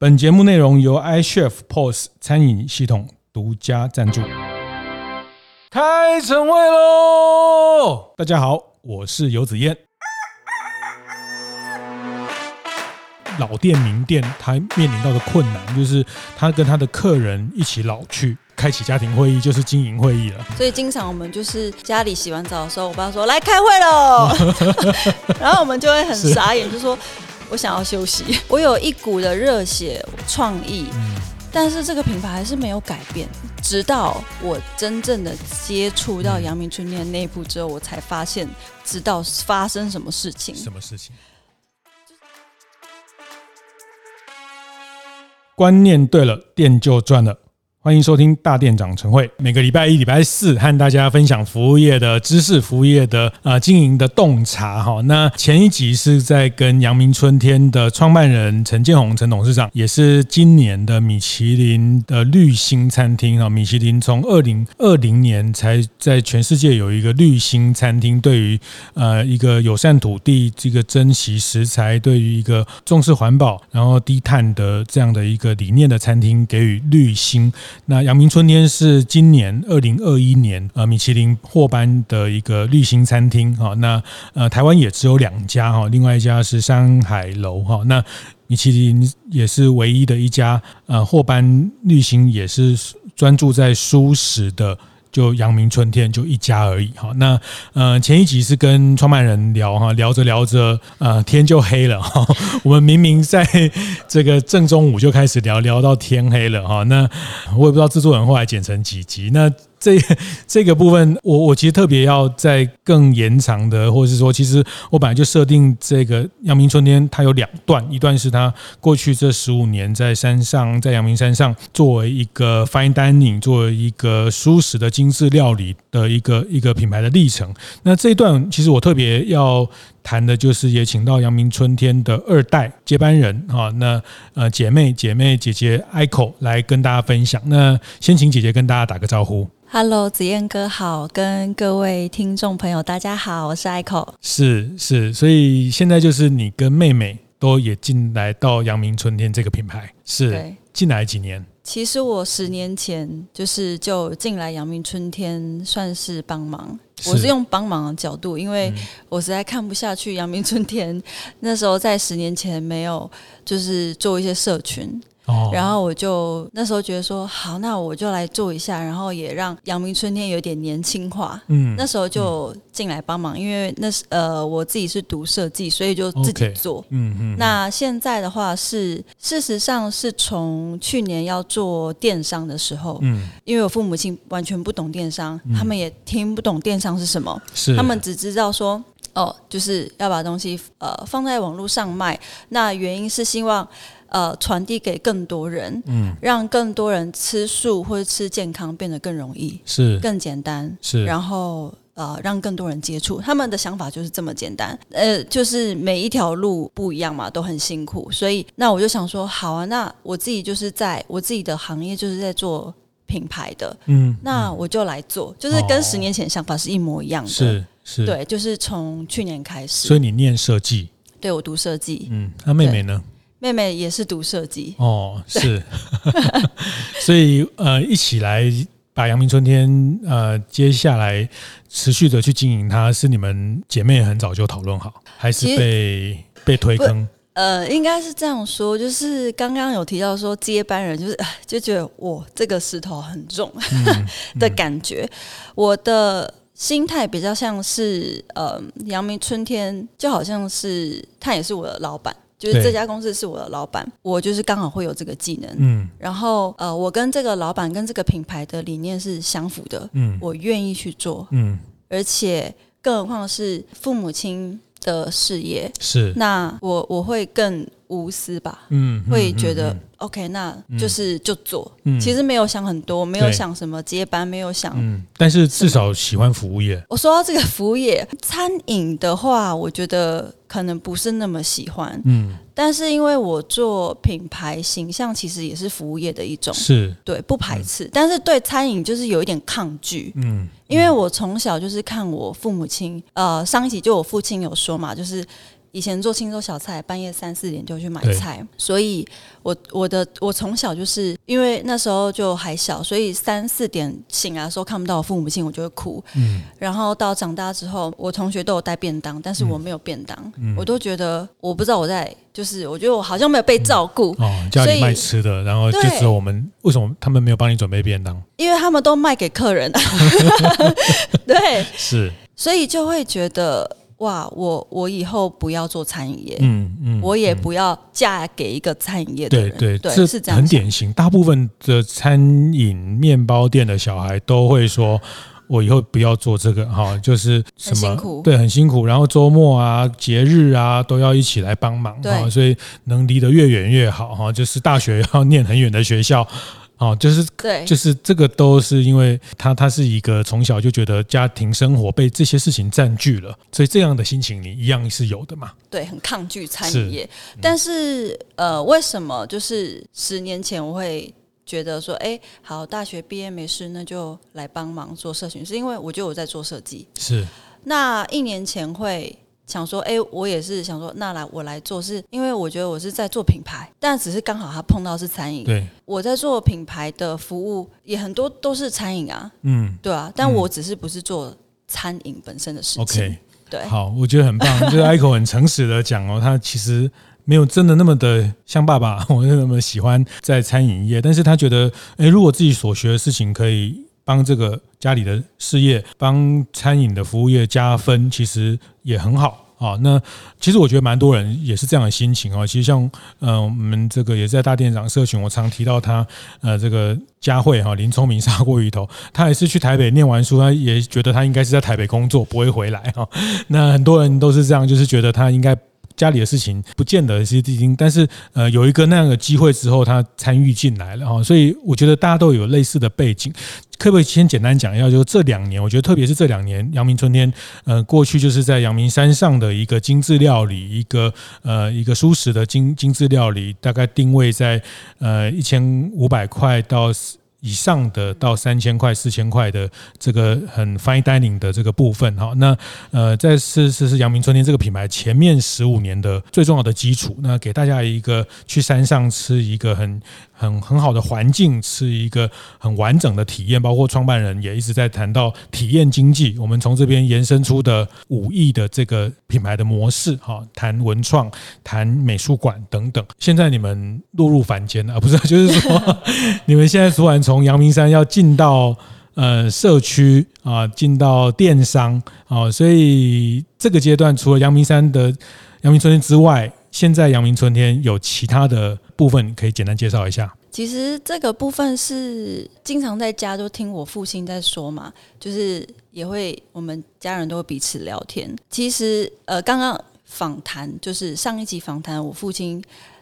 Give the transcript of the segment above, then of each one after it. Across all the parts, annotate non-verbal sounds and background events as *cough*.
本节目内容由 iChef POS 餐饮系统独家赞助。开晨会喽！大家好，我是游子燕。老店名店，他面临到的困难就是他跟他的客人一起老去，开启家庭会议就是经营会议了。所以经常我们就是家里洗完澡的时候，我爸说来开会喽，*laughs* 然后我们就会很傻眼，就说。我想要休息，*laughs* 我有一股的热血创意，嗯，但是这个品牌还是没有改变。直到我真正的接触到阳明春天内部之后，我才发现，知道发生什么事情。什么事情？观念对了，店就赚了。欢迎收听大店长晨会，每个礼拜一、礼拜四和大家分享服务业的知识、服务业的啊、呃、经营的洞察哈。那前一集是在跟阳明春天的创办人陈建宏陈董事长，也是今年的米其林的绿星餐厅啊。米其林从二零二零年才在全世界有一个绿星餐厅，对于呃一个友善土地、这个珍惜食材、对于一个重视环保、然后低碳的这样的一个理念的餐厅给予绿星。那阳明春天是今年二零二一年呃米其林获颁的一个绿星餐厅哈，那呃台湾也只有两家哈，另外一家是山海楼哈，那米其林也是唯一的一家呃获颁绿星，也是专注在舒适的。就阳明春天就一家而已。哈，那嗯前一集是跟创办人聊哈，聊着聊着呃天就黑了哈，*laughs* 我们明明在这个正中午就开始聊，聊到天黑了哈，那我也不知道制作人后来剪成几集。那。这 *laughs* 这个部分，我我其实特别要再更延长的，或者是说，其实我本来就设定这个阳明春天，它有两段，一段是它过去这十五年在山上，在阳明山上作为一个 fine dining，作为一个舒适的精致料理的一个一个品牌的历程。那这一段其实我特别要谈的就是，也请到阳明春天的二代接班人哈，那呃姐妹姐妹姐姐 Aiko 来跟大家分享。那先请姐姐跟大家打个招呼。Hello，子燕哥好，跟各位听众朋友大家好，我是 Aiko。是是，所以现在就是你跟妹妹都也进来到阳明春天这个品牌，是对进来几年？其实我十年前就是就进来阳明春天，算是帮忙。是我是用帮忙的角度，因为我实在看不下去阳明春天那时候在十年前没有就是做一些社群。然后我就那时候觉得说好，那我就来做一下，然后也让阳明春天有点年轻化。嗯，那时候就进来帮忙，因为那是呃我自己是读设计，所以就自己做。嗯嗯。那现在的话是，事实上是从去年要做电商的时候，嗯，因为我父母亲完全不懂电商，他们也听不懂电商是什么，是他们只知道说哦，就是要把东西呃放在网络上卖。那原因是希望。呃，传递给更多人，嗯，让更多人吃素或者吃健康变得更容易，是。更简单，是，然后呃，让更多人接触，他们的想法就是这么简单，呃，就是每一条路不一样嘛，都很辛苦，所以那我就想说，好啊，那我自己就是在我自己的行业就是在做品牌的，嗯，那我就来做，就是跟十年前想法是一模一样的，是是，对，就是从去年开始，所以你念设计，对，我读设计，嗯，那妹妹呢？妹妹也是读设计哦，是，*laughs* 所以呃，一起来把阳明春天呃，接下来持续的去经营它，是你们姐妹很早就讨论好，还是被被推坑？呃，应该是这样说，就是刚刚有提到说接班人，就是就觉得我，这个石头很重 *laughs* 的感觉。我的心态比较像是呃，阳明春天就好像是他也是我的老板。就是这家公司是我的老板，我就是刚好会有这个技能，嗯，然后呃，我跟这个老板跟这个品牌的理念是相符的，嗯，我愿意去做，嗯，而且更何况是父母亲的事业，是，那我我会更无私吧，嗯，会觉得。OK，那就是就做，嗯、其实没有想很多，没有想什么接班，对没有想，嗯，但是至少喜欢服务业。我说到这个服务业，*laughs* 餐饮的话，我觉得可能不是那么喜欢，嗯，但是因为我做品牌形象，其实也是服务业的一种，是。对，不排斥，嗯、但是对餐饮就是有一点抗拒，嗯，因为我从小就是看我父母亲，呃，上一集就我父亲有说嘛，就是。以前做青州小菜，半夜三四点就去买菜，所以我我的我从小就是因为那时候就还小，所以三四点醒来的时候看不到我父母亲，我就会哭。嗯，然后到长大之后，我同学都有带便当，但是我没有便当，嗯、我都觉得我不知道我在，就是我觉得我好像没有被照顾。嗯、哦，家里卖吃的，然后就只有我们，为什么他们没有帮你准备便当？因为他们都卖给客人。*laughs* 对，是，所以就会觉得。哇，我我以后不要做餐饮业，嗯嗯，我也不要嫁给一个餐饮业的人，对对，这是这样，很典型。大部分的餐饮面包店的小孩都会说，我以后不要做这个哈，就是什么辛苦，对，很辛苦。然后周末啊、节日啊都要一起来帮忙哈，所以能离得越远越好哈。就是大学要 *laughs* 念很远的学校。哦，就是对，就是这个都是因为他他是一个从小就觉得家庭生活被这些事情占据了，所以这样的心情你一样是有的嘛？对，很抗拒餐饮业，是但是呃，为什么就是十年前我会觉得说，哎，好，大学毕业没事，那就来帮忙做社群，是因为我觉得我在做设计，是。那一年前会。想说，哎、欸，我也是想说，那来我来做，是因为我觉得我是在做品牌，但只是刚好他碰到是餐饮。对，我在做品牌的服务，也很多都是餐饮啊。嗯，对啊，但我只是不是做餐饮本身的事情。OK，对，好，我觉得很棒，就是 Ico 很诚实的讲哦，他其实没有真的那么的像爸爸，*laughs* 我那么喜欢在餐饮业，但是他觉得，哎、欸，如果自己所学的事情可以帮这个家里的事业，帮餐饮的服务业加分，其实也很好啊。那其实我觉得蛮多人也是这样的心情啊。其实像呃，我们这个也是在大店长社群，我常提到他呃，这个佳慧哈林聪明砂锅鱼头，他也是去台北念完书，他也觉得他应该是在台北工作，不会回来哈。*laughs* 那很多人都是这样，就是觉得他应该。家里的事情不见得是已经，但是呃有一个那样的机会之后，他参与进来了哈，所以我觉得大家都有类似的背景，可不可以先简单讲一下？就是这两年，我觉得特别是这两年，阳明春天，呃，过去就是在阳明山上的一个精致料理，一个呃一个舒适的精精致料理，大概定位在呃一千五百块到。以上的到三千块、四千块的这个很 fine dining 的这个部分哈，那呃，在是是是阳明春天这个品牌前面十五年的最重要的基础，那给大家一个去山上吃一个很。很很好的环境，是一个很完整的体验。包括创办人也一直在谈到体验经济。我们从这边延伸出的五亿的这个品牌的模式，哈，谈文创，谈美术馆等等。现在你们落入凡间了，不是？*laughs* 就是说，你们现在突然从阳明山要进到呃社区啊，进到电商啊，所以这个阶段除了阳明山的阳明春天之外，现在阳明春天有其他的部分可以简单介绍一下。其实这个部分是经常在家都听我父亲在说嘛，就是也会我们家人都会彼此聊天。其实呃，刚刚访谈就是上一集访谈，我父亲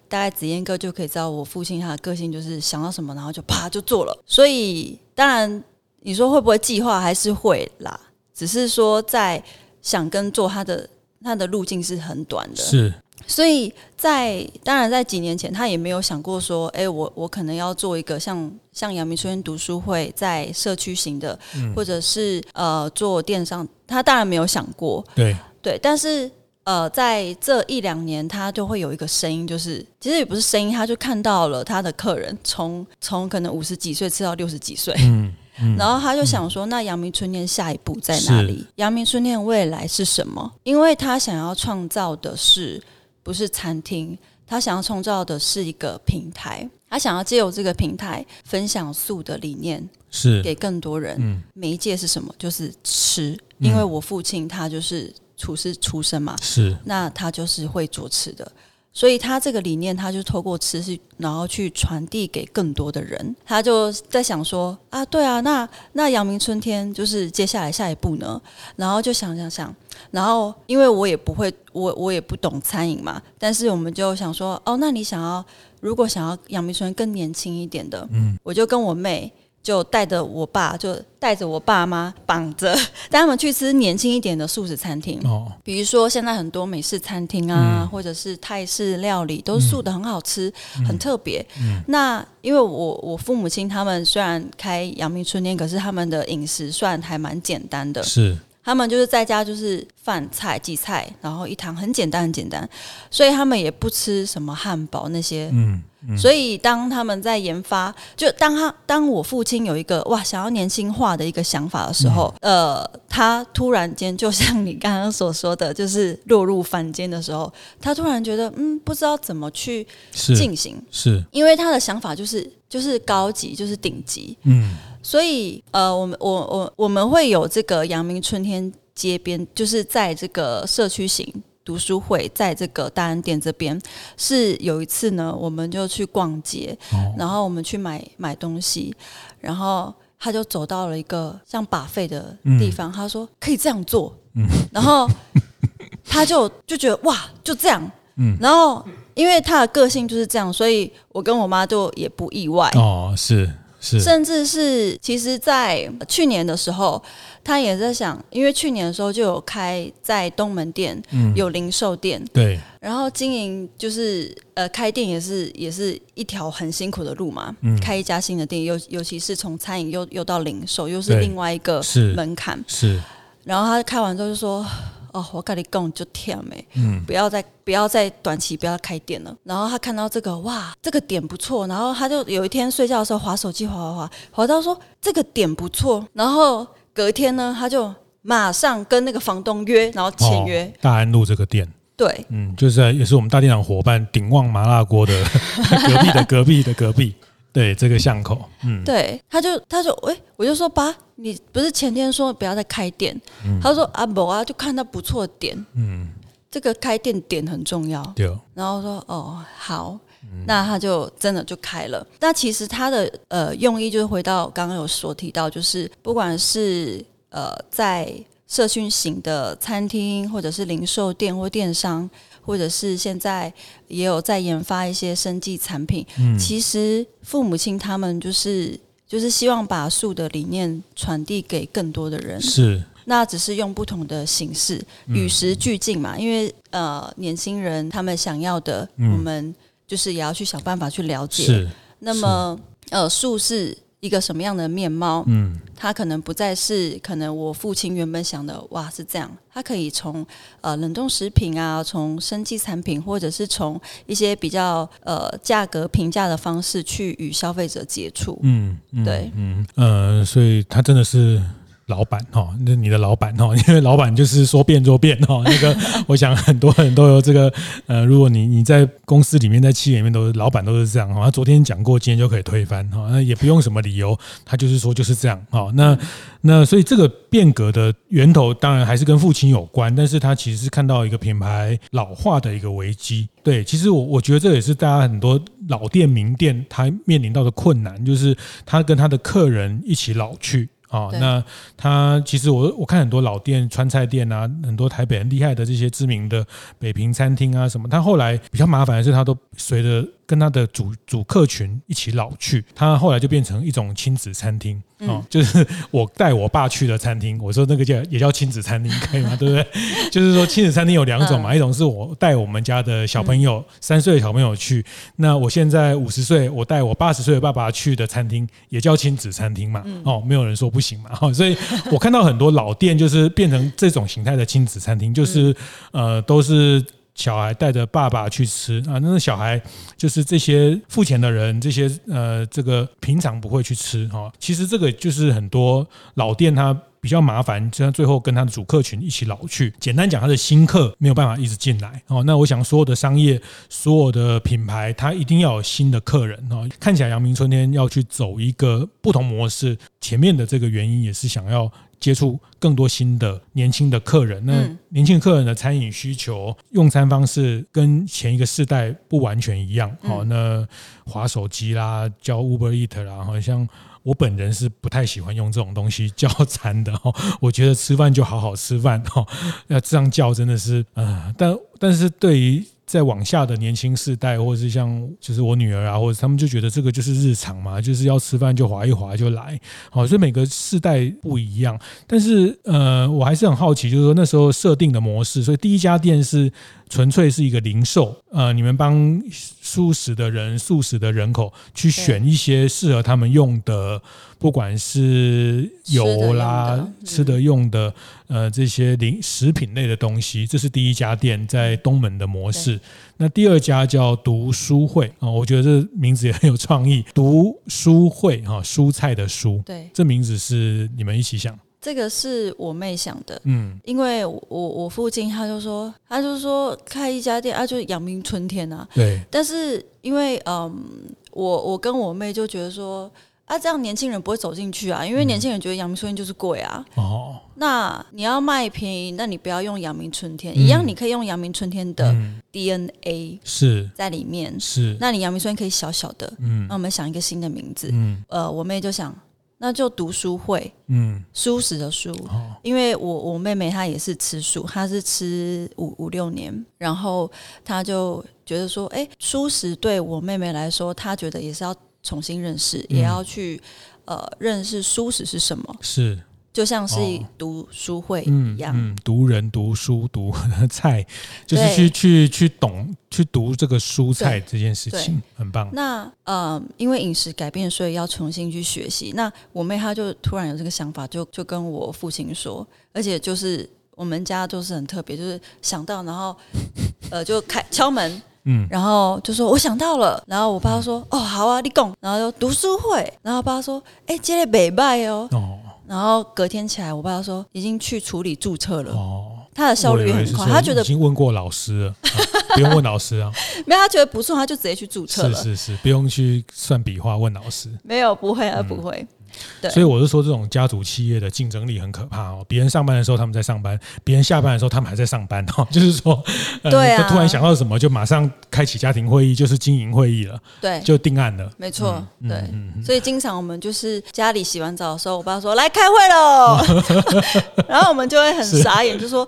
大概子燕哥就可以知道，我父亲他的个性就是想到什么然后就啪就做了。所以当然你说会不会计划还是会啦，只是说在想跟做他的他的路径是很短的。是。所以在当然在几年前，他也没有想过说，哎，我我可能要做一个像像阳明春天读书会在社区型的，嗯、或者是呃做电商，他当然没有想过。对对，但是呃在这一两年，他就会有一个声音，就是其实也不是声音，他就看到了他的客人从从可能五十几岁吃到六十几岁，嗯 *laughs* 嗯、然后他就想说，那阳明春天下一步在哪里？阳明春天未来是什么？因为他想要创造的是。不是餐厅，他想要创造的是一个平台，他想要借由这个平台分享素的理念，是给更多人。嗯，媒介是什么？就是吃，因为我父亲他就是厨师出身嘛，是，那他就是会做吃的。所以他这个理念，他就透过吃是，然后去传递给更多的人。他就在想说啊，对啊，那那阳明春天就是接下来下一步呢？然后就想想想，然后因为我也不会，我我也不懂餐饮嘛，但是我们就想说，哦，那你想要如果想要阳明春更年轻一点的，嗯，我就跟我妹。就带着我爸，就带着我爸妈绑着，*laughs* 带他们去吃年轻一点的素食餐厅。哦，比如说现在很多美式餐厅啊，嗯、或者是泰式料理，都素的很好吃，嗯、很特别。嗯、那因为我我父母亲他们虽然开阳明春天，可是他们的饮食算还蛮简单的。是。他们就是在家就是饭菜、几菜，然后一汤很简单很简单，所以他们也不吃什么汉堡那些。嗯。嗯、所以，当他们在研发，就当他当我父亲有一个哇想要年轻化的一个想法的时候，嗯、呃，他突然间就像你刚刚所说的，就是落入凡间的时候，他突然觉得嗯，不知道怎么去进行，是，是。因为他的想法就是就是高级，就是顶级，嗯，所以呃，我们我我我们会有这个阳明春天街边，就是在这个社区型。读书会在这个大安店这边，是有一次呢，我们就去逛街，哦、然后我们去买买东西，然后他就走到了一个像 buffet 的地方，嗯、他说可以这样做，嗯、然后他就就觉得哇，就这样，嗯、然后因为他的个性就是这样，所以我跟我妈就也不意外。哦，是。是。甚至是，其实，在去年的时候，他也在想，因为去年的时候就有开在东门店，嗯，有零售店，对，然后经营就是呃，开店也是也是一条很辛苦的路嘛，嗯，开一家新的店，尤尤其是从餐饮又又到零售，又是另外一个门槛，是，然后他开完之后就说。哦，我跟你讲就甜美，嗯，不要再不要再短期不要开店了。然后他看到这个，哇，这个点不错。然后他就有一天睡觉的时候划手机，划划划，划到说这个点不错。然后隔天呢，他就马上跟那个房东约，然后签约、哦、大安路这个店。对，嗯，就是也是我们大店长伙伴鼎旺麻辣锅的 *laughs* 隔壁的隔壁的隔壁。对这个巷口，嗯，对，他就他就哎，我就说爸，你不是前天说不要再开店？嗯、他说啊不啊，就看到不错的点，嗯，这个开店点很重要，对。然后说哦好，嗯、那他就真的就开了。那其实他的呃用意就是回到刚刚有所提到，就是不管是呃在社区型的餐厅，或者是零售店或电商。或者是现在也有在研发一些生技产品，嗯，其实父母亲他们就是就是希望把树的理念传递给更多的人，是，那只是用不同的形式，与时俱进嘛，因为呃年轻人他们想要的，我们就是也要去想办法去了解，是，那么呃树是。一个什么样的面貌？嗯，它可能不再是可能我父亲原本想的哇是这样，它可以从呃冷冻食品啊，从生技产品，或者是从一些比较呃价格平价的方式去与消费者接触。嗯，嗯对，嗯呃，所以它真的是。老板哈，那你的老板哈，因为老板就是说变就变哈。那个，我想很多人都有这个呃，如果你你在公司里面，在企业里面都是老板都是这样哈。他昨天讲过，今天就可以推翻哈，那也不用什么理由，他就是说就是这样哈。那那所以这个变革的源头当然还是跟父亲有关，但是他其实是看到一个品牌老化的一个危机。对，其实我我觉得这也是大家很多老店名店他面临到的困难，就是他跟他的客人一起老去。哦，那他其实我我看很多老店、川菜店啊，很多台北很厉害的这些知名的北平餐厅啊什么，他后来比较麻烦的是，他都随着。跟他的主主客群一起老去，他后来就变成一种亲子餐厅哦，*laughs* 就是我带我爸去的餐厅。我说那个叫也叫亲子餐厅，可以吗？*laughs* 对不对？就是说亲子餐厅有两种嘛，一种是我带我们家的小朋友三岁的小朋友去，那我现在五十岁，我带我八十岁的爸爸去的餐厅也叫亲子餐厅嘛。哦，没有人说不行嘛。哦，所以我看到很多老店就是变成这种形态的亲子餐厅，就是呃都是。小孩带着爸爸去吃啊，那个小孩就是这些付钱的人，这些呃，这个平常不会去吃哈。其实这个就是很多老店他比较麻烦，这样最后跟他的主客群一起老去。简单讲，他的新客没有办法一直进来哦。那我想所有的商业，所有的品牌，它一定要有新的客人哦。看起来阳明春天要去走一个不同模式，前面的这个原因也是想要。接触更多新的年轻的客人，那年轻客人的餐饮需求、用餐方式跟前一个世代不完全一样。好，那滑手机啦，叫 Uber Eat 啦，好像我本人是不太喜欢用这种东西叫餐的。哈，*laughs* 我觉得吃饭就好好吃饭。哈，要这样叫真的是，啊，但但是对于。再往下的年轻世代，或者是像就是我女儿啊，或者他们就觉得这个就是日常嘛，就是要吃饭就划一划就来，好，所以每个世代不一样。但是呃，我还是很好奇，就是说那时候设定的模式，所以第一家店是纯粹是一个零售，呃，你们帮素食的人、素食的人口去选一些适合他们用的，不管是油啦、吃的用的，呃，这些零食品类的东西，这是第一家店在东门的模式。那第二家叫读书会啊，我觉得这名字也很有创意，*laughs* 读书会哈，蔬菜的蔬，对，这名字是你们一起想。这个是我妹想的，嗯，因为我我父亲他就说，他就说开一家店啊，就是阳明春天啊，对。但是因为嗯，我我跟我妹就觉得说啊，这样年轻人不会走进去啊，因为年轻人觉得阳明春天就是贵啊。哦。那你要卖便宜，那你不要用阳明春天，一样你可以用阳明春天的 DNA 是。在里面，是。那你阳明春天可以小小的，嗯，那我们想一个新的名字，嗯，呃，我妹就想。那就读书会，嗯，蔬食的蔬，哦、因为我我妹妹她也是吃素，她是吃五五六年，然后她就觉得说，哎、欸，蔬食对我妹妹来说，她觉得也是要重新认识，嗯、也要去呃认识蔬食是什么，是。就像是读书会一样，嗯嗯、读人读书读菜，就是去去去懂去读这个蔬菜这件事情，很棒。那呃，因为饮食改变，所以要重新去学习。那我妹她就突然有这个想法，就就跟我父亲说，而且就是我们家就是很特别，就是想到然后呃就开敲门，嗯，然后就说我想到了，然后我爸说、嗯、哦好啊，你讲，然后就读书会，然后爸说哎，今天没拜哦。哦然后隔天起来，我爸说已经去处理注册了。哦，他的效率也很快，他觉得已经问过老师了，*laughs* 啊、不用问老师啊。没有，他觉得不错，他就直接去注册了。是是是，不用去算笔画问老师。没有，不会啊，不会。嗯对所以我是说，这种家族企业的竞争力很可怕哦。别人上班的时候他们在上班，别人下班的时候他们还在上班哦。*laughs* 就是说，呃、对啊，突然想到什么，就马上开启家庭会议，就是经营会议了。对，就定案了。没错，嗯、对。所以经常我们就是家里洗完澡的时候，我爸说来开会喽，*laughs* 然后我们就会很傻眼，就说。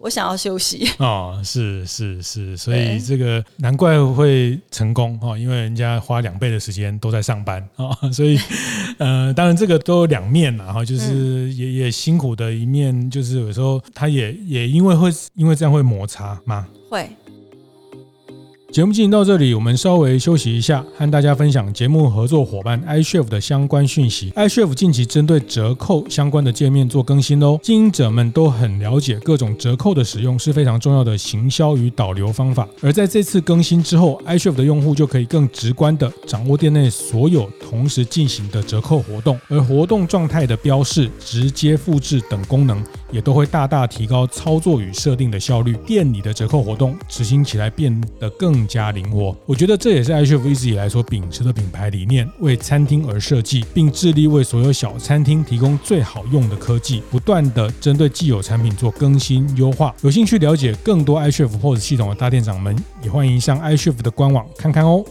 我想要休息哦，是是是，所以这个难怪会成功哈，因为人家花两倍的时间都在上班啊，*laughs* 所以呃，当然这个都有两面嘛哈，就是也也辛苦的一面，就是有时候他也也因为会因为这样会摩擦吗？会。节目进行到这里，我们稍微休息一下，和大家分享节目合作伙伴 i s h e f 的相关讯息。i s h e f 近期针对折扣相关的界面做更新喽，经营者们都很了解各种折扣的使用是非常重要的行销与导流方法。而在这次更新之后 i s h e f 的用户就可以更直观地掌握店内所有同时进行的折扣活动，而活动状态的标示、直接复制等功能也都会大大提高操作与设定的效率，店里的折扣活动执行起来变得更。更加灵活，我觉得这也是 iChef 一直以来所秉持的品牌理念，为餐厅而设计，并致力为所有小餐厅提供最好用的科技，不断的针对既有产品做更新优化。有兴趣了解更多 iChef POS 系统的大店长们，也欢迎上 iChef 的官网看看哦。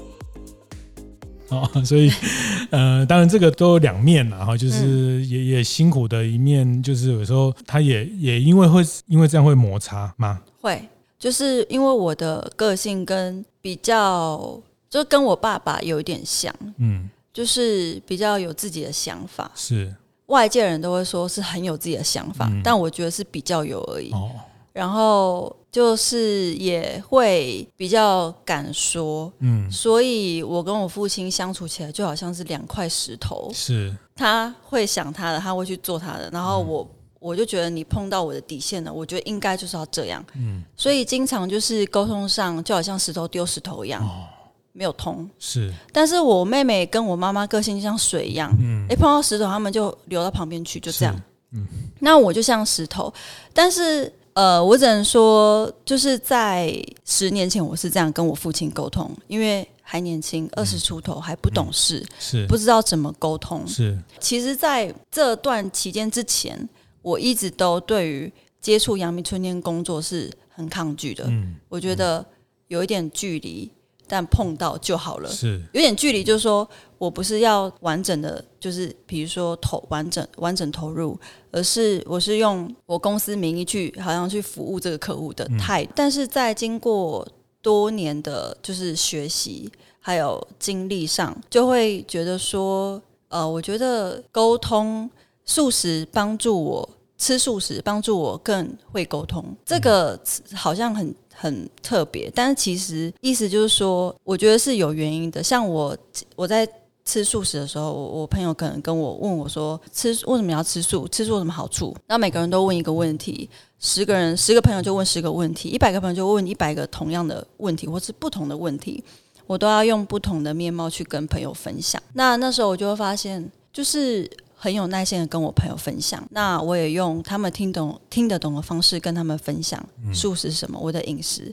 啊，*laughs* 所以 *laughs* 呃，当然这个都有两面啦，哈，就是也也辛苦的一面，就是有时候他也也因为会因为这样会摩擦吗？会。就是因为我的个性跟比较，就跟我爸爸有一点像，嗯，就是比较有自己的想法，是。外界人都会说是很有自己的想法，嗯、但我觉得是比较有而已。哦，然后就是也会比较敢说，嗯，所以我跟我父亲相处起来就好像是两块石头，是。他会想他的，他会去做他的，然后我。嗯我就觉得你碰到我的底线了，我觉得应该就是要这样，嗯，所以经常就是沟通上就好像石头丢石头一样，哦，没有通，是。但是我妹妹跟我妈妈个性就像水一样，嗯，一碰到石头，他们就流到旁边去，就这样，嗯。那我就像石头，但是呃，我只能说，就是在十年前我是这样跟我父亲沟通，因为还年轻，二十出头还不懂事，嗯，是。不知道怎么沟通，是。其实，在这段期间之前。我一直都对于接触阳明春天工作是很抗拒的，嗯，我觉得有一点距离，但碰到就好了。是有点距离，就是说我不是要完整的，就是比如说投完整完整投入，而是我是用我公司名义去，好像去服务这个客户的态度。嗯，但是在经过多年的就是学习还有经历上，就会觉得说，呃，我觉得沟通。素食帮助我吃素食，帮助我更会沟通。这个好像很很特别，但是其实意思就是说，我觉得是有原因的。像我我在吃素食的时候，我我朋友可能跟我问我说，吃为什么要吃素？吃素有什么好处？那每个人都问一个问题，十个人十个朋友就问十个问题，一百个朋友就问一百个同样的问题，或是不同的问题，我都要用不同的面貌去跟朋友分享。那那时候我就会发现，就是。很有耐心的跟我朋友分享，那我也用他们听懂、听得懂的方式跟他们分享素食是什么，我的饮食。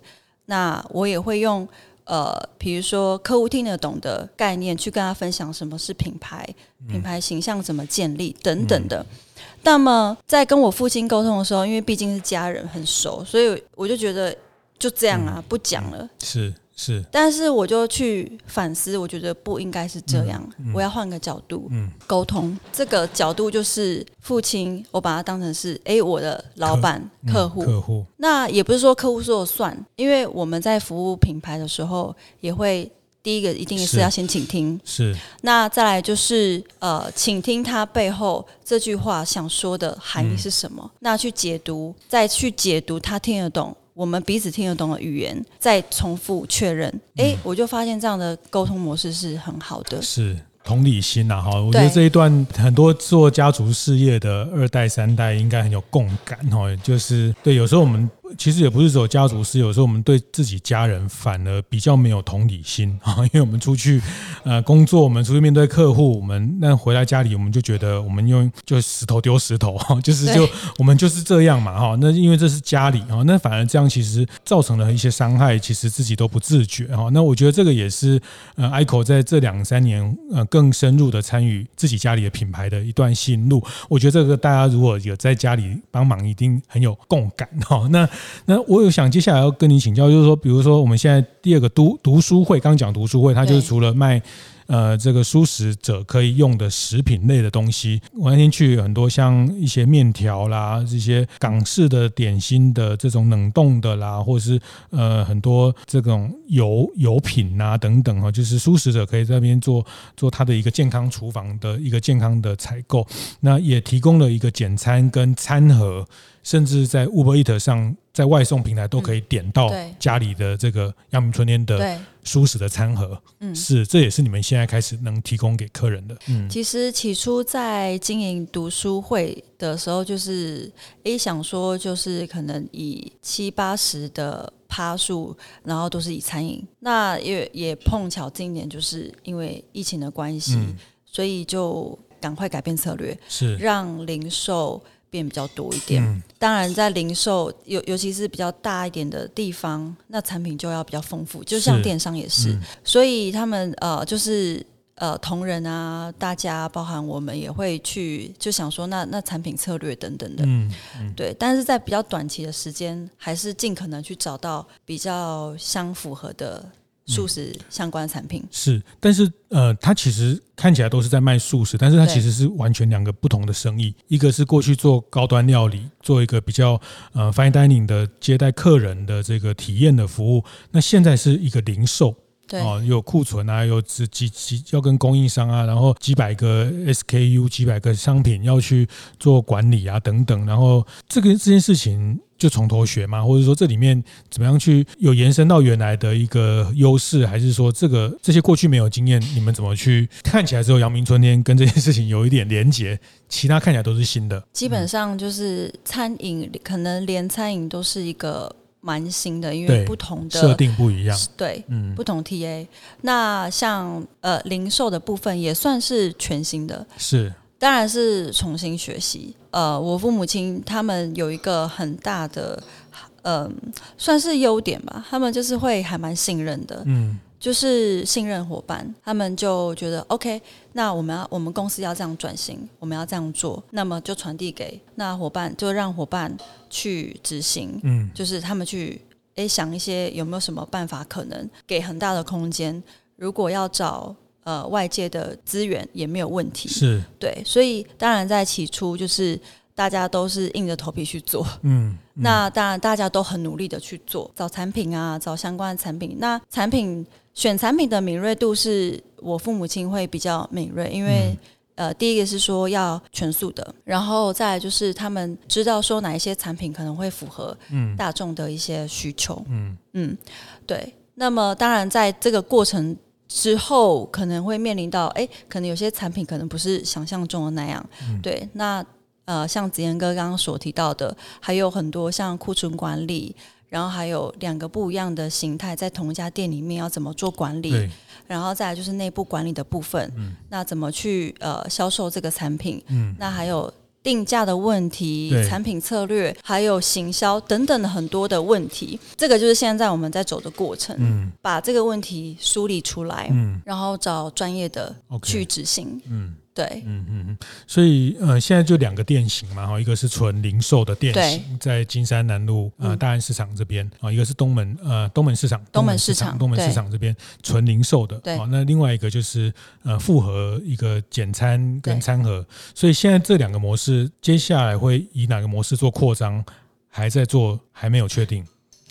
那我也会用呃，比如说客户听得懂的概念去跟他分享什么是品牌、品牌形象怎么建立等等的。那么在跟我父亲沟通的时候，因为毕竟是家人很熟，所以我就觉得就这样啊，不讲了。是。是，但是我就去反思，我觉得不应该是这样，嗯嗯、我要换个角度嗯沟、嗯、通。这个角度就是父亲，我把他当成是哎，我的老板、客户、嗯、客户。那也不是说客户说了算，因为我们在服务品牌的时候，也会第一个一定是要先倾听，是。是那再来就是呃，倾听他背后这句话想说的含义是什么，嗯、那去解读，再去解读他听得懂。我们彼此听得懂的语言，再重复确认，哎，我就发现这样的沟通模式是很好的。是同理心呐，哈，我觉得这一段很多做家族事业的二代三代应该很有共感，哈，就是对，有时候我们。其实也不是说家族事，有时候我们对自己家人反而比较没有同理心啊，*laughs* 因为我们出去呃工作，我们出去面对客户，我们那回来家里，我们就觉得我们用就石头丢石头哈，*laughs* 就是就我们就是这样嘛 *laughs* 哈。那因为这是家里哈，那反而这样其实造成了一些伤害，其实自己都不自觉哈。那我觉得这个也是呃，ICO 在这两三年呃更深入的参与自己家里的品牌的一段心路。我觉得这个大家如果有在家里帮忙，一定很有共感哈。那那我有想接下来要跟你请教，就是说，比如说我们现在第二个读读书会，刚讲读书会，它就是除了卖呃这个素食者可以用的食品类的东西，我那天去很多像一些面条啦，这些港式的点心的这种冷冻的啦，或者是呃很多这种油油品啊等等哈，就是素食者可以在那边做做他的一个健康厨房的一个健康的采购，那也提供了一个简餐跟餐盒。甚至在 Uber Eats 上，在外送平台都可以点到家里的这个阳明春天的舒适的餐盒。嗯，是，这也是你们现在开始能提供给客人的。嗯，其实起初在经营读书会的时候，就是 A 想说，就是可能以七八十的趴数，然后都是以餐饮。那也也碰巧今年就是因为疫情的关系，嗯，所以就赶快改变策略，是让零售。变比较多一点，嗯、当然在零售尤尤其是比较大一点的地方，那产品就要比较丰富，就像电商也是，是。嗯、所以他们呃就是呃同仁啊，大家包含我们也会去就想说那那产品策略等等的，嗯嗯、对，但是在比较短期的时间，还是尽可能去找到比较相符合的。素食相关的产品、嗯、是，但是呃，它其实看起来都是在卖素食，但是它其实是完全两个不同的生意。一个是过去做高端料理，做一个比较呃 fine dining 的接待客人的这个体验的服务，那现在是一个零售。对哦，有库存啊，有几几几要跟供应商啊，然后几百个 SKU，几百个商品要去做管理啊，等等。然后这个这件事情就从头学吗，或者说这里面怎么样去有延伸到原来的一个优势，还是说这个这些过去没有经验，你们怎么去看起来之后阳明春天跟这件事情有一点连结，其他看起来都是新的。基本上就是餐饮，可能连餐饮都是一个。蛮新的，因为不同的设定不一样，对，嗯，不同 TA。那像呃零售的部分也算是全新的，是，当然是重新学习。呃，我父母亲他们有一个很大的，嗯、呃，算是优点吧，他们就是会还蛮信任的，嗯。就是信任伙伴，他们就觉得 OK，那我们要我们公司要这样转型，我们要这样做，那么就传递给那伙伴，就让伙伴去执行。嗯，就是他们去诶想一些有没有什么办法可能给很大的空间，如果要找呃外界的资源也没有问题。是对，所以当然在起初就是大家都是硬着头皮去做。嗯，嗯那当然大家都很努力的去做，找产品啊，找相关的产品，那产品。选产品的敏锐度是我父母亲会比较敏锐，因为呃，第一个是说要全素的，然后再来就是他们知道说哪一些产品可能会符合大众的一些需求。嗯嗯，对。那么当然在这个过程之后，可能会面临到，哎，可能有些产品可能不是想象中的那样。嗯、对，那呃，像子言哥刚刚所提到的，还有很多像库存管理。然后还有两个不一样的形态，在同一家店里面要怎么做管理？然后再来就是内部管理的部分，嗯、那怎么去呃销售这个产品？嗯、那还有定价的问题、产品策略，还有行销等等的很多的问题。这个就是现在我们在走的过程，嗯、把这个问题梳理出来，嗯、然后找专业的去执行。嗯对，嗯嗯嗯，所以呃，现在就两个店型嘛，哈，一个是纯零售的店型，在金山南路呃大安市场这边啊，一个是东门呃东门市场，东门市场东门市场这边纯零售的，对，那另外一个就是呃复合一个简餐跟餐盒，所以现在这两个模式接下来会以哪个模式做扩张，还在做，还没有确定。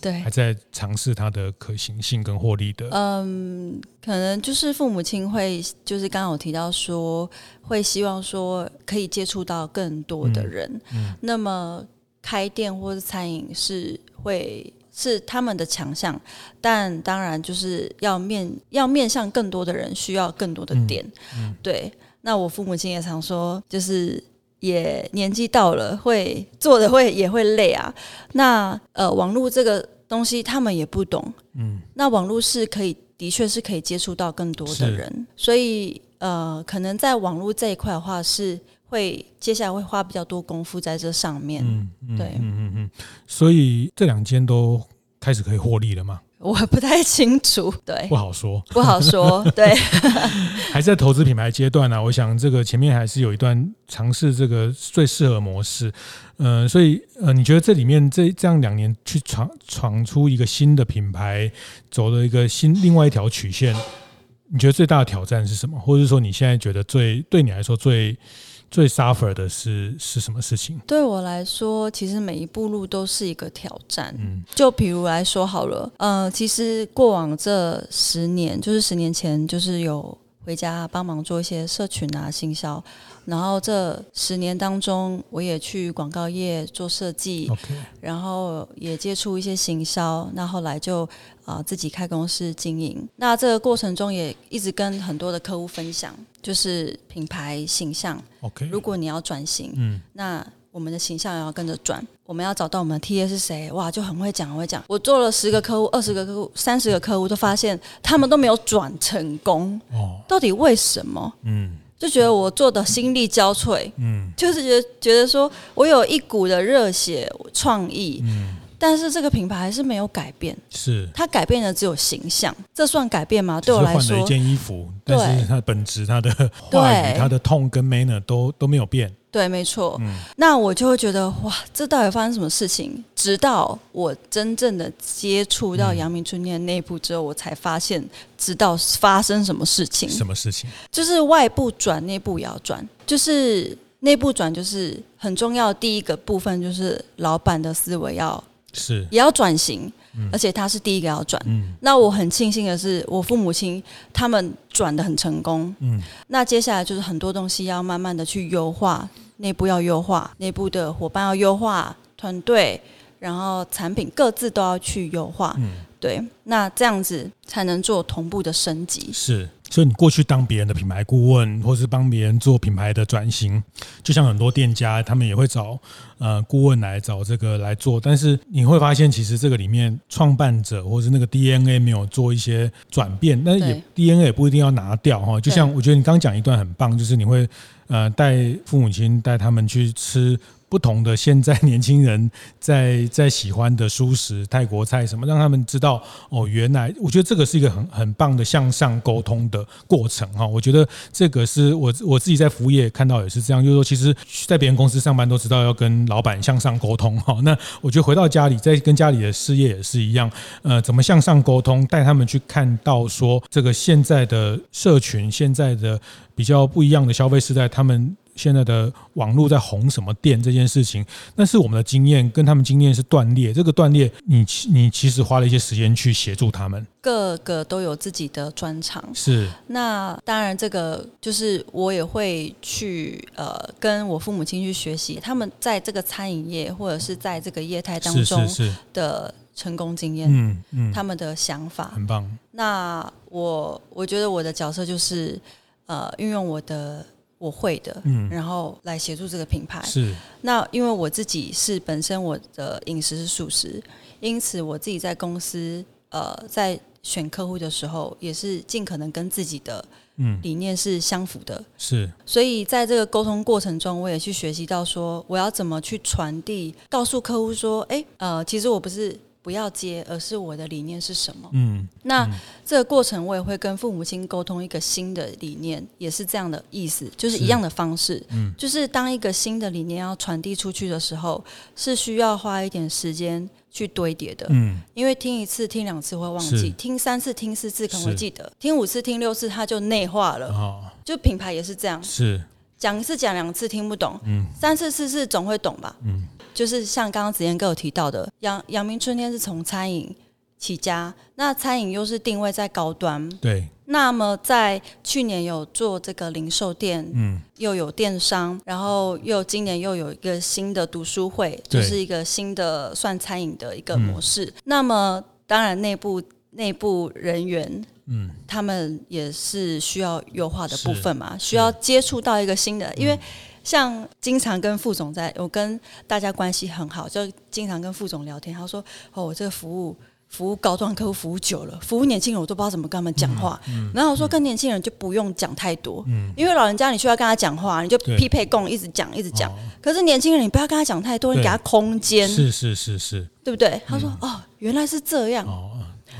对，还在尝试它的可行性跟获利的。嗯，可能就是父母亲会，就是刚刚有提到说，会希望说可以接触到更多的人。嗯，嗯，那么开店或者餐饮是会是他们的强项，但当然就是要面要面向更多的人，需要更多的店。嗯，嗯，对。那我父母亲也常说，就是也年纪到了，会做的会也会累啊。那呃，网络这个。东西他们也不懂，嗯，那网络是可以，的确是可以接触到更多的人，所以呃，可能在网络这一块的话，是会接下来会花比较多功夫在这上面，嗯，嗯对，嗯嗯嗯，所以这两间都开始可以获利了吗？我不太清楚，对，不好说，不好说，*laughs* 对，还在投资品牌阶段呢、啊。我想这个前面还是有一段尝试这个最适合模式，嗯、呃，所以呃，你觉得这里面这这样两年去闯闯出一个新的品牌，走了一个新另外一条曲线，你觉得最大的挑战是什么？或者是说你现在觉得最对你来说最最 suffer 的是是什么事情？对我来说，其实每一步路都是一个挑战。嗯，就比如来说好了，呃，其实过往这十年，就是十年前，就是有回家帮忙做一些社群啊、行销。然后这十年当中，我也去广告业做设计，Okay. 然后也接触一些行销。那后来就啊、呃、自己开公司经营。那这个过程中也一直跟很多的客户分享，就是品牌形象。Okay. 如果你要转型，嗯，那我们的形象也要跟着转。我们要找到我们的 TA 是谁？哇，就很会讲，很会讲。我做了十个客户、二十个客户、三十个客户，都发现他们都没有转成功。哦，到底为什么？嗯。就觉得我做的心力交瘁，嗯，就是觉得觉得说我有一股的热血创意，嗯，但是这个品牌还是没有改变，是。它改变的只有形象，这算改变吗？对我来说，换了一件衣服，但是它的本质、它的话语、它的 tone 跟 manner 都都没有变。对，没错。嗯，那我就会觉得哇，这到底发生什么事情？直到我真正的接触到阳明春天内部之后，我才发现，知道发生什么事情。什么事情？就是外部转，内部也要转。就是内部转，就是很重要第一个部分，就是老板的思维要是也要转型。而且他是第一个要转，嗯、那我很庆幸的是，我父母亲他们转的很成功。嗯，那接下来就是很多东西要慢慢的去优化，内部要优化，内部的伙伴要优化，团队，然后产品各自都要去优化。嗯，对，那这样子才能做同步的升级。是。所以你过去当别人的品牌顾问，或是帮别人做品牌的转型，就像很多店家，他们也会找呃顾问来找这个来做。但是你会发现，其实这个里面创办者或是那个 DNA 没有做一些转变，那也 DNA 也不一定要拿掉哈。就像我觉得你刚刚讲一段很棒，就是你会呃带父母亲带他们去吃。不同的现在年轻人在在喜欢的蔬食、泰国菜什么，让他们知道哦，原来我觉得这个是一个很很棒的向上沟通的过程哈。我觉得这个是我我自己在服务业看到也是这样，就是说，其实在别人公司上班都知道要跟老板向上沟通哈。那我觉得回到家里，在跟家里的事业也是一样，呃，怎么向上沟通，带他们去看到说这个现在的社群，现在的比较不一样的消费时代，他们。现在的网络在红什么店这件事情，那是我们的经验跟他们经验是断裂。这个断裂，你你其实花了一些时间去协助他们，各个都有自己的专长。是，那当然这个就是我也会去呃跟我父母亲去学习，他们在这个餐饮业或者是在这个业态当中的成功经验，嗯嗯，他们的想法很棒。那我我觉得我的角色就是。呃，运用我的我会的，嗯，然后来协助这个品牌。是。那因为我自己是本身我的饮食是素食，因此我自己在公司呃在选客户的时候，也是尽可能跟自己的嗯理念是相符的。是。所以在这个沟通过程中，我也去学习到说，我要怎么去传递，告诉客户说，哎，呃，其实我不是。不要接，而是我的理念是什么？嗯，那这个过程我也会跟父母亲沟通一个新的理念，也是这样的意思，就是一样的方式。嗯，就是当一个新的理念要传递出去的时候，是需要花一点时间去堆叠的。嗯，因为听一次、听两次会忘记，听三次、听四次可能会记得，听五次、听六次它就内化了。哦，就品牌也是这样，是讲一次、讲两次听不懂，嗯，三次、四次总会懂吧？嗯。就是像刚刚子嫣哥有提到的，阳阳明春天是从餐饮起家，那餐饮又是定位在高端，对。那么在去年有做这个零售店，嗯，又有电商，然后又今年又有一个新的读书会，就是一个新的算餐饮的一个模式。嗯、那么当然内部内部人员，嗯，他们也是需要优化的部分嘛，需要接触到一个新的，因为。像经常跟副总在，我跟大家关系很好，就经常跟副总聊天。他说：“哦，我这个服务服务高端客户服务久了，服务年轻人我都不知道怎么跟他们讲话。嗯嗯”然后我说：“跟年轻人就不用讲太多，嗯、因为老人家你需要跟他讲话，你就匹配共一直讲一直讲。哦、可是年轻人你不要跟他讲太多，你给他空间。”是是是是，对不对？他说：“嗯、哦，原来是这样。哦”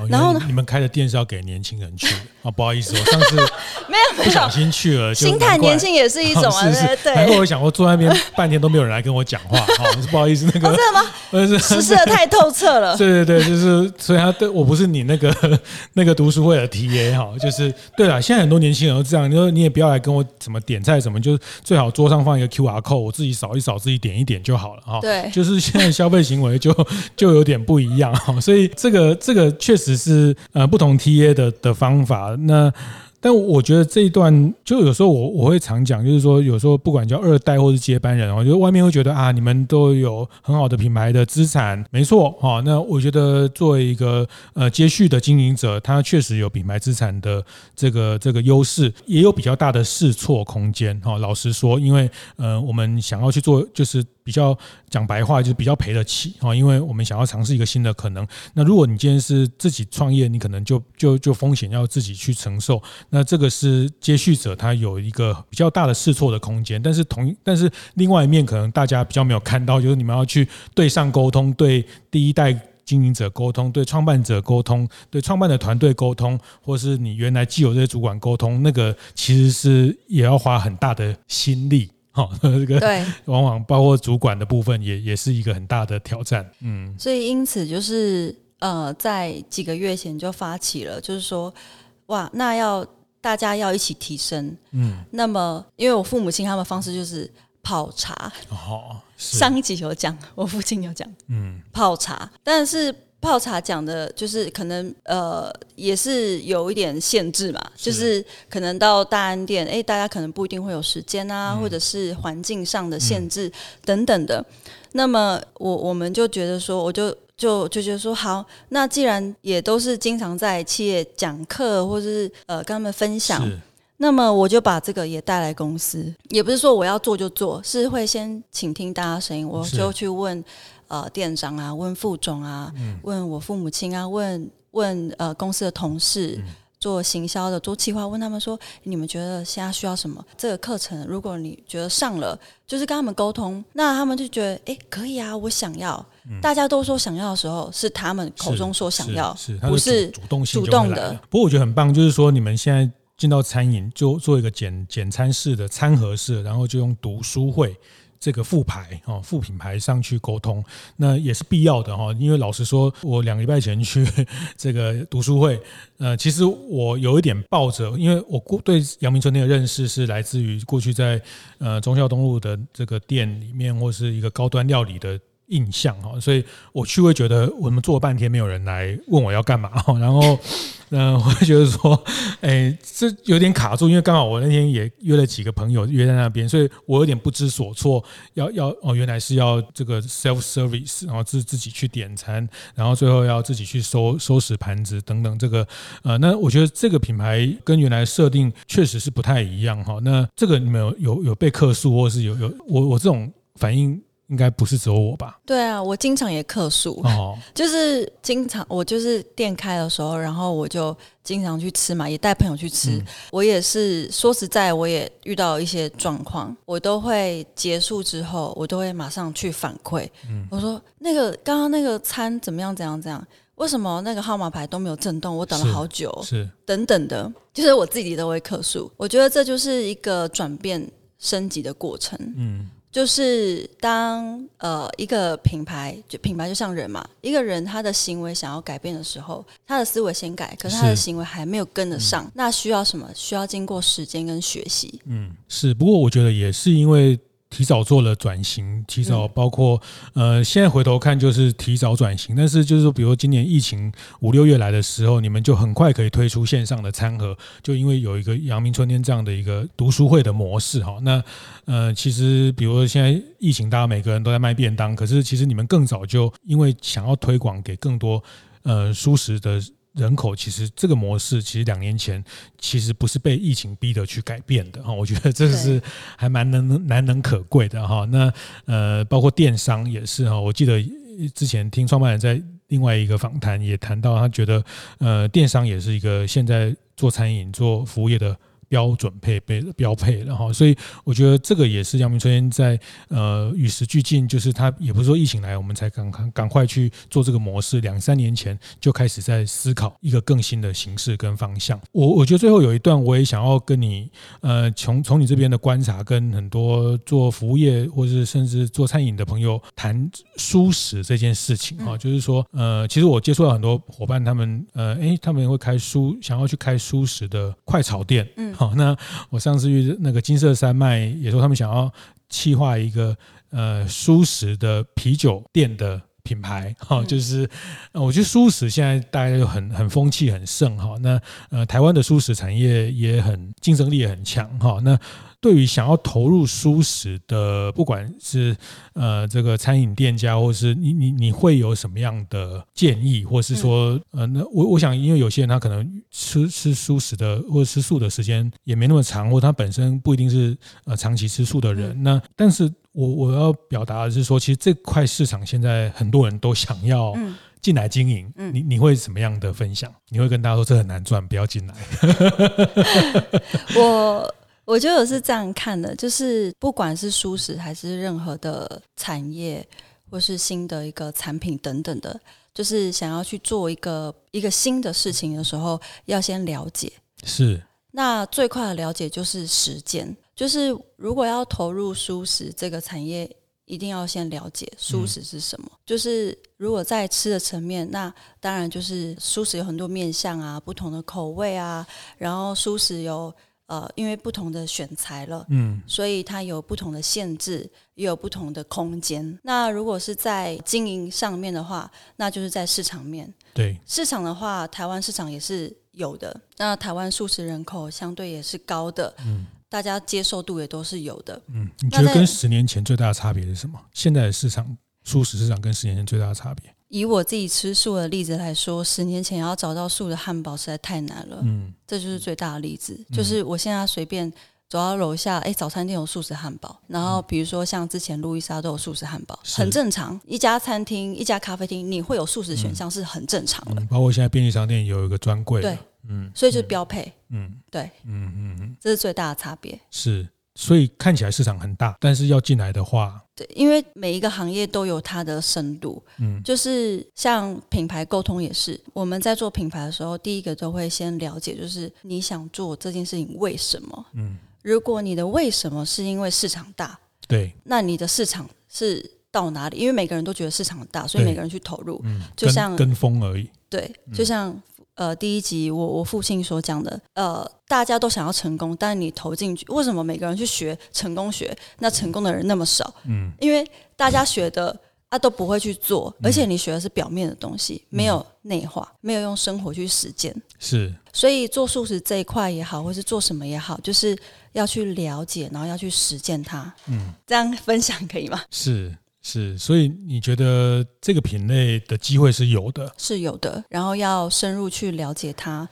然后呢？你们开的店是要给年轻人去的啊？不好意思，我上次 *laughs* 没有不小心去了，心态年轻也是一种啊。对，难怪我想我坐在那边半天都没有人来跟我讲话，好，不好意思，那个真的吗？*laughs* 实施的太透彻了。*laughs* 对对对，就是所以他对我不是你那个那个读书会的 TA 哈，就是对了。现在很多年轻人都这样，你说你也不要来跟我怎么点菜什么，就是最好桌上放一个 QR code，我自己扫一扫，自己点一点就好了哈。对，就是现在消费行为就就有点不一样哈，所以这个这个确实只是呃不同 TA 的的方法那。但我觉得这一段，就有时候我我会常讲，就是说有时候不管叫二代或是接班人，我觉得外面会觉得啊，你们都有很好的品牌的资产，没错哈。那我觉得作为一个呃接续的经营者，他确实有品牌资产的这个这个优势，也有比较大的试错空间哈。老实说，因为呃我们想要去做，就是。比较讲白话就是比较赔得起啊，因为我们想要尝试一个新的可能。那如果你今天是自己创业，你可能就就就风险要自己去承受。那这个是接续者他有一个比较大的试错的空间。但是同但是另外一面可能大家比较没有看到，就是你们要去对上沟通，对第一代经营者沟通，对创办者沟通，对创办的团队沟通，或是你原来既有这些主管沟通，那个其实是也要花很大的心力。*laughs* 好，这个对，*laughs* 往往包括主管的部分也也是一个很大的挑战。嗯，所以因此就是呃，在几个月前就发起了，就是说，哇，那要大家要一起提升。嗯，那么因为我父母亲他们方式就是泡茶。哦，上一集有讲，我父亲有讲，嗯，泡茶，但是。泡茶讲的就是可能呃也是有一点限制嘛，是。就是可能到大安店，哎、欸，大家可能不一定会有时间啊，嗯、或者是环境上的限制等等的。嗯、那么我我们就觉得说，我就就就觉得说，好，那既然也都是经常在企业讲课或者是呃跟他们分享，那么我就把这个也带来公司，也不是说我要做就做，是会先倾听大家声音，我就去问。呃，店长啊，问副总啊，嗯、问我父母亲啊，问问呃公司的同事，嗯、做行销的，做企划，问他们说，你们觉得现在需要什么？这个课程，如果你觉得上了，就是跟他们沟通，那他们就觉得，哎，可以啊，我想要。嗯、大家都说想要的时候，是他们口中说想要，是，不是主动性主动的。不过我觉得很棒，就是说你们现在进到餐饮，就做一个简简餐式的餐盒式，然后就用读书会。这个副牌哦，副品牌上去沟通，那也是必要的哈。因为老实说，我两个礼拜前去这个读书会，呃，其实我有一点抱着，因为我过对阳明春天的认识是来自于过去在呃中孝东路的这个店里面，或是一个高端料理的。印象哈，所以我去会觉得我们坐了半天没有人来问我要干嘛哈，然后嗯，*laughs* 我会觉得说，*laughs* 哎，这有点卡住，因为刚好我那天也约了几个朋友约在那边，所以我有点不知所措。要要哦，原来是要这个 self service，然后自自己去点餐，然后最后要自己去收收拾盘子等等。这个呃，那我觉得这个品牌跟原来设定确实是不太一样哈。那这个你们有有有被客诉，或是有有我我这种反应？应该不是只有我吧？对啊，我经常也客诉，哦，*laughs* 就是经常我就是店开的时候，然后我就经常去吃嘛，也带朋友去吃。嗯、我也是说实在，我也遇到一些状况，我都会结束之后，我都会马上去反馈。嗯、我说那个刚刚那个餐怎么样？怎样？怎样？为什么那个号码牌都没有震动？我等了好久，是，是等等的，就是我自己都会客诉。我觉得这就是一个转变升级的过程。嗯。就是当呃一个品牌，就品牌就像人嘛，一个人他的行为想要改变的时候，他的思维先改，可是他的行为还没有跟得上，嗯、那需要什么？需要经过时间跟学习。嗯，是。不过我觉得也是因为。提早做了转型，提早包括呃，现在回头看就是提早转型，但是就是说，比如今年疫情五六月来的时候，你们就很快可以推出线上的餐盒，就因为有一个阳明春天这样的一个读书会的模式哈。那呃，其实比如说现在疫情，大家每个人都在卖便当，可是其实你们更早就因为想要推广给更多呃舒适的。人口其实这个模式，其实两年前其实不是被疫情逼得去改变的哈，我觉得这个是还蛮能难能可贵的哈。那呃，包括电商也是哈，我记得之前听创办人在另外一个访谈也谈到，他觉得呃，电商也是一个现在做餐饮做服务业的。标准配备的标配，然后所以我觉得这个也是阳明春天在呃与时俱进，就是他也不是说疫情来我们才赶赶赶快去做这个模式，两三年前就开始在思考一个更新的形式跟方向。我我觉得最后有一段我也想要跟你呃从从你这边的观察，跟很多做服务业或是甚至做餐饮的朋友谈蔬食这件事情啊，就是说呃其实我接触到很多伙伴，他们呃诶他们会开蔬想要去开蔬食的快炒店，嗯。好，那我上次去那个金色山脉也说他们想要企划一个呃蔬食的啤酒店的品牌，哈，就是我觉得蔬食现在大家就很很风气很盛哈，那呃台湾的蔬食产业也很竞争力也很强哈，那。对于想要投入蔬食的，不管是呃这个餐饮店家，或是你你你会有什么样的建议，或是说呃那我我想，因为有些人他可能吃吃蔬食的或者吃素的时间也没那么长，或他本身不一定是呃长期吃素的人。那但是我我要表达的是说，其实这块市场现在很多人都想要进来经营。你你会什么样的分享？你会跟大家说这很难赚，不要进来。*laughs* 我。我觉得我是这样看的，就是不管是蔬食还是任何的产业，或是新的一个产品等等的，就是想要去做一个一个新的事情的时候，要先了解。是。那最快的了解就是时间，就是如果要投入蔬食这个产业，一定要先了解蔬食是什么。嗯。就是如果在吃的层面，那当然就是蔬食有很多面向啊，不同的口味啊，然后蔬食有。呃，因为不同的选材了，嗯，所以它有不同的限制，也有不同的空间。那如果是在经营上面的话，那就是在市场面。对，市场的话，台湾市场也是有的。那台湾素食人口相对也是高的，嗯，大家接受度也都是有的。嗯，你觉得跟十年前最大的差别是什么？现在的市场，素食市场跟十年前最大的差别？以我自己吃素的例子来说，十年前要找到素的汉堡实在太难了。嗯，这就是最大的例子。嗯、就是我现在随便走到楼下，哎，早餐店有素食汉堡。然后比如说像之前路易莎都有素食汉堡，嗯、很正常。一家餐厅、一家咖啡厅，你会有素食选项是很正常的。嗯、包括现在便利商店有一个专柜，对，嗯，所以就是标配。嗯，对，嗯嗯嗯，这是最大的差别。是。所以看起来市场很大，但是要进来的话，对，因为每一个行业都有它的深度，嗯，就是像品牌沟通也是，我们在做品牌的时候，第一个都会先了解，就是你想做这件事情为什么，嗯，如果你的为什么是因为市场大，对，那你的市场是到哪里？因为每个人都觉得市场大，所以每个人去投入，嗯，就像，跟风而已。对，就像。呃，第一集我我父亲所讲的，呃，大家都想要成功，但你投进去，为什么每个人去学成功学？那成功的人那么少？嗯，因为大家学的啊都不会去做，而且你学的是表面的东西，没有内化，没有用生活去实践。是，所以做素食这一块也好，或是做什么也好，就是要去了解，然后要去实践它。嗯，这样分享可以吗？是。是，所以你觉得这个品类的机会是有的，是有的。然后要深入去了解它。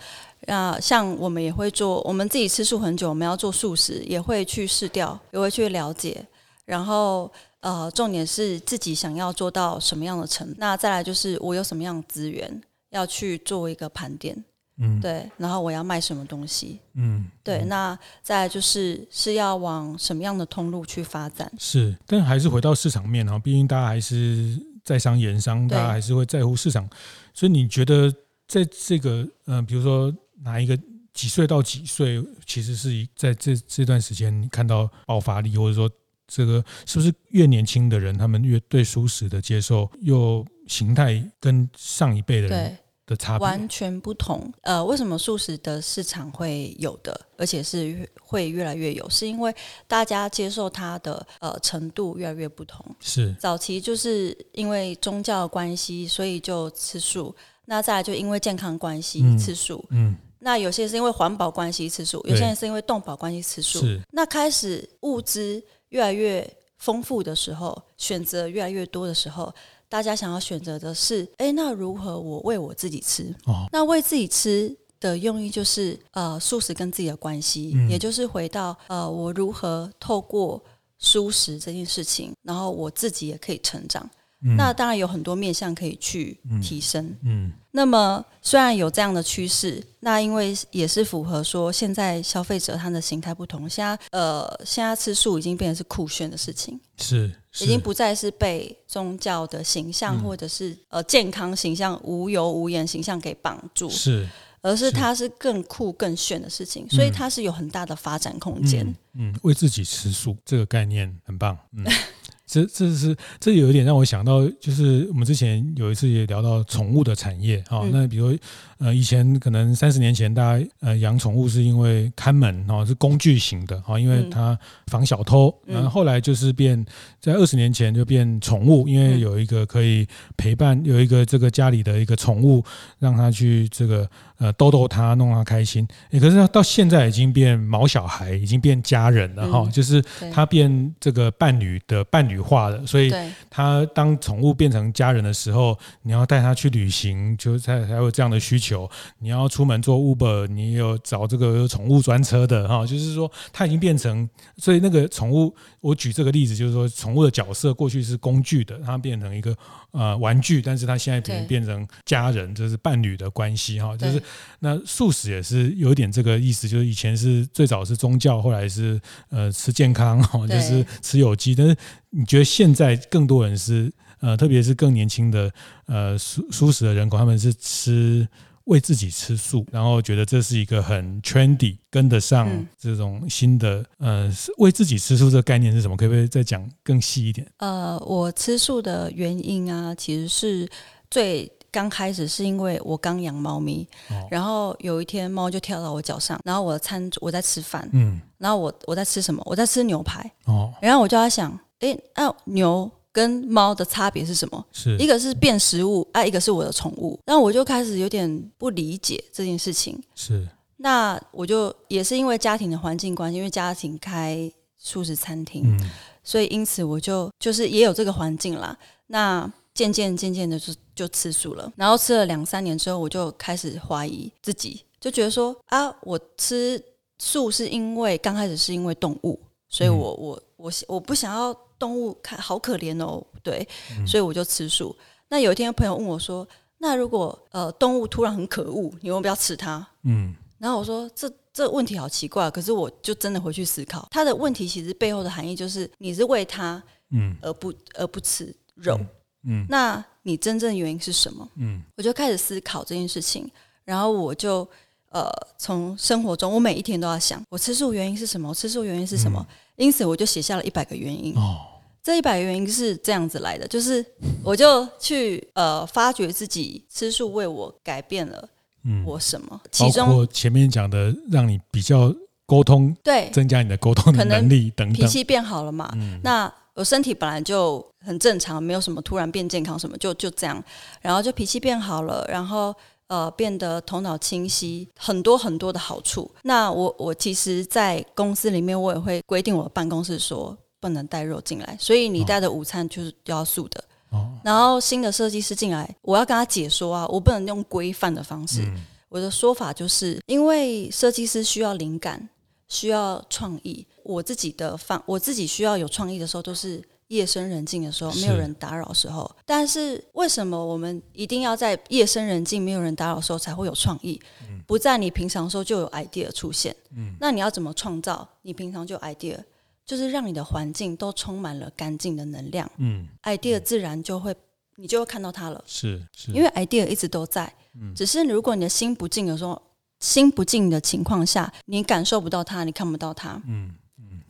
啊，像我们也会做，我们自己吃素很久，我们要做素食，也会去试掉，也会去了解。然后，呃，重点是自己想要做到什么样的程度。那再来就是我有什么样的资源要去做一个盘点。嗯，对，然后我要卖什么东西？嗯，对，嗯、那再来就是是要往什么样的通路去发展？是，但还是回到市场面啊，毕竟大家还是在商言商，大家还是会在乎市场。所以你觉得在这个嗯、呃，比如说哪一个几岁到几岁，其实是在这这段时间你看到爆发力，或者说这个是不是越年轻的人，他们越对舒适的接受又形态跟上一辈的人？的差别完全不同。呃，为什么素食的市场会有的，而且是会越来越有？是因为大家接受它的呃程度越来越不同。是早期就是因为宗教关系，所以就吃素；那再来就因为健康关系、嗯、吃素。嗯。那有些是因为环保关系吃素，有些人是因为动保关系吃素。是。那开始物资越来越丰富的时候，选择越来越多的时候。大家想要选择的是，哎，那如何我喂我自己吃？哦，那喂自己吃的用意就是，呃，素食跟自己的关系，嗯，也就是回到，呃，我如何透过素食这件事情，然后我自己也可以成长。嗯、那当然有很多面向可以去提升。嗯，嗯，那么虽然有这样的趋势，那因为也是符合说现在消费者他的形态不同，现在呃，现在吃素已经变成是酷炫的事情，是，是已经不再是被宗教的形象或者是呃健康形象、无油无盐形象给绑住，是，而是它是更酷更炫的事情，所以它是有很大的发展空间。嗯，嗯，为自己吃素这个概念很棒。嗯。*laughs* 这这是这有一点让我想到，就是我们之前有一次也聊到宠物的产业啊。那比如呃，以前可能三十年前大家呃养宠物是因为看门哦，是工具型的哦，因为它防小偷。然后后来就是变在二十年前就变宠物，因为有一个可以陪伴，有一个这个家里的一个宠物，让它去这个。呃，逗逗它，弄它开心。欸，可是到现在已经变毛小孩，已经变家人了哈。嗯，就是它变这个伴侣的伴侣化了，所以它当宠物变成家人的时候，你要带它去旅行，就才才有这样的需求。你要出门做 Uber，你有找这个宠物专车的哈。就是说，它已经变成，所以那个宠物，我举这个例子，就是说，宠物的角色过去是工具的，它变成一个呃玩具，但是它现在变变成家人，就是伴侣的关系哈，就是。那素食也是有点这个意思，就是以前是最早是宗教，后来是呃吃健康哈，就是吃有机。但是你觉得现在更多人是呃，特别是更年轻的呃素素食的人口，他们是吃为自己吃素，然后觉得这是一个很 trendy，跟得上这种新的呃为自己吃素这个概念是什么？可不可以再讲更细一点？呃，我吃素的原因啊，其实是最。刚开始是因为我刚养猫咪，哦、然后有一天猫就跳到我脚上，然后我的餐我在吃饭，嗯，然后我我在吃什么？我在吃牛排，哦，然后我就在想，哎，那、啊、牛跟猫的差别是什么？是一个是变食物，啊，一个是我的宠物，然后我就开始有点不理解这件事情。是，那我就也是因为家庭的环境关系，因为家庭开素食餐厅，嗯、所以因此我就就是也有这个环境啦。那渐渐渐渐的就就吃素了，然后吃了两三年之后，我就开始怀疑自己，就觉得说啊，我吃素是因为刚开始是因为动物，所以我我我我不想要动物看好可怜哦，对，所以我就吃素。那有一天朋友问我说，那如果呃动物突然很可恶，你要不要吃它？嗯，然后我说这这问题好奇怪，可是我就真的回去思考，他的问题其实背后的含义就是你是为它嗯而不而不吃肉。嗯，那你真正原因是什么？嗯，我就开始思考这件事情，然后我就呃，从生活中，我每一天都要想，我吃素原因是什么？我吃素原因是什么？嗯、因此，我就写下了一百个原因。哦，这一百个原因是这样子来的，就是我就去呃发掘自己吃素为我改变了我什么？嗯、其中包括前面讲的，让你比较沟通，对，增加你的沟通的能力等等，脾气变好了嘛？嗯、那我身体本来就很正常，没有什么突然变健康什么，就就这样，然后就脾气变好了，然后。呃，变得头脑清晰，很多很多的好处。那我我其实，在公司里面，我也会规定我的办公室说不能带肉进来，所以你带的午餐就是要素的。哦。然后新的设计师进来，我要跟他解说啊，我不能用规范的方式。嗯。我的说法就是，因为设计师需要灵感，需要创意。我自己的方，我自己需要有创意的时候，都是。夜深人静的时候，没有人打扰的时候，是，但是为什么我们一定要在夜深人静、没有人打扰的时候才会有创意？嗯、不在你平常的时候就有 idea 出现。嗯、那你要怎么创造？你平常就有 idea，就是让你的环境都充满了干净的能量。嗯，idea 自然就会，你就会看到它了。是，是因为 idea 一直都在，嗯、只是如果你的心不静的时候，心不静的情况下，你感受不到它，你看不到它。嗯。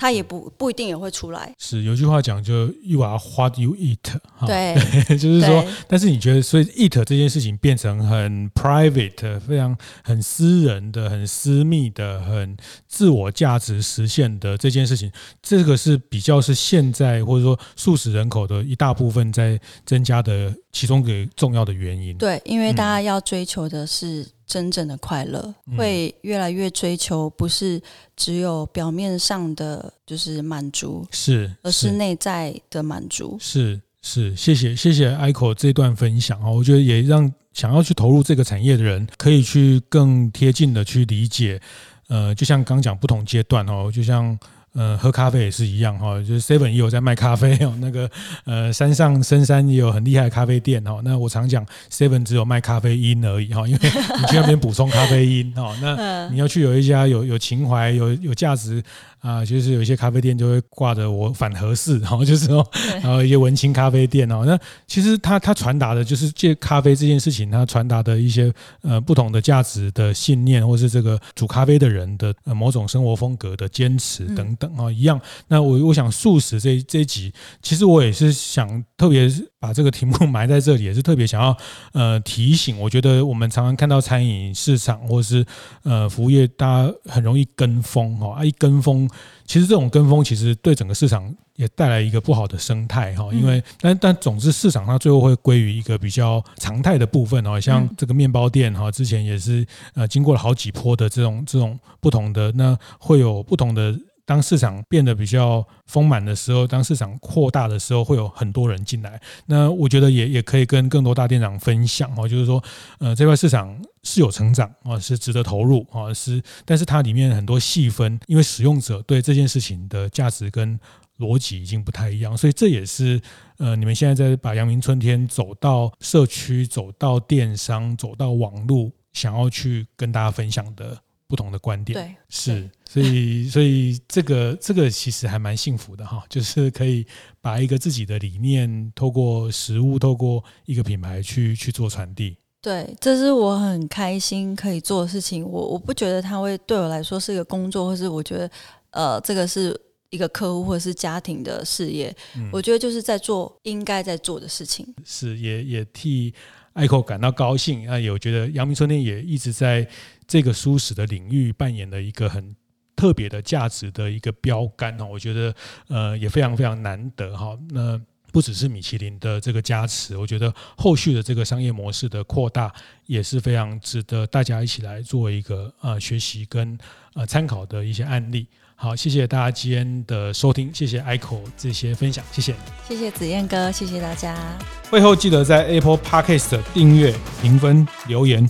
他也不不一定也会出来。是有句话讲，就 “you are what you eat”。对，*laughs* 就是说，但是你觉得，所以 eat 这件事情变成很 private、非常很私人的、很私密的、很自我价值实现的这件事情，这个是比较是现在或者说素食人口的一大部分在增加的其中一个重要的原因。对，因为大家要追求的是。真正的快乐会越来越追求，不是只有表面上的就是满足，是，而是内在的满足。是是，谢谢谢谢 Aiko 这段分享啊，我觉得也让想要去投入这个产业的人可以去更贴近的去理解。呃，就像刚讲不同阶段哦，就像。呃，喝咖啡也是一样哈，就是 Seven 也有在卖咖啡 *laughs* 哦。那个呃，山上深山也有很厉害的咖啡店哦。那我常讲 Seven 只有卖咖啡因而已哈，因为你去那边补充咖啡因哦。那 *laughs* 你要去有一家有有情怀、有有价值啊，就是有一些咖啡店就会挂着我反合适，然后就是说，然后一些文青咖啡店哦。那其实它它传达的就是借咖啡这件事情，它传达的一些呃不同的价值的信念，或是这个煮咖啡的人的呃某种生活风格的坚持等等。啊，一样。那我我想素食这这一集，其实我也是想特别把这个题目 *laughs* 埋在这里，也是特别想要呃提醒。我觉得我们常常看到餐饮市场或者是呃服务业，大家很容易跟风哈啊，一跟风，其实这种跟风其实对整个市场也带来一个不好的生态哈。因为但但总之市场它最后会归于一个比较常态的部分哦，像这个面包店哈，之前也是呃经过了好几波的这种这种不同的，那会有不同的。当市场变得比较丰满的时候，当市场扩大的时候，会有很多人进来。那我觉得也也可以跟更多大店长分享哦，就是说，呃，这块市场是有成长啊，是值得投入啊，是，但是它里面很多细分，因为使用者对这件事情的价值跟逻辑已经不太一样，所以这也是呃，你们现在在把阳明春天走到社区、走到电商、走到网络，想要去跟大家分享的。不同的观点，对，是，所以，*laughs* 所以这个这个其实还蛮幸福的哈，就是可以把一个自己的理念，透过食物，透过一个品牌去去做传递。对，这是我很开心可以做的事情。我我不觉得它会对我来说是一个工作，或是我觉得呃，这个是一个客户或者是家庭的事业。嗯，我觉得就是在做应该在做的事情。是，也也替 Aiko 感到高兴啊！也我觉得阳明春天也一直在。这个舒适的领域扮演了一个很特别的价值的一个标杆哦，我觉得呃也非常非常难得哈。那不只是米其林的这个加持，我觉得后续的这个商业模式的扩大也是非常值得大家一起来做一个呃学习跟呃参考的一些案例。好，谢谢大家今天的收听，谢谢 Aiko 这些分享，谢谢，谢谢子燕哥，谢谢大家。会后记得在 Apple Podcast 订阅、评分、留言。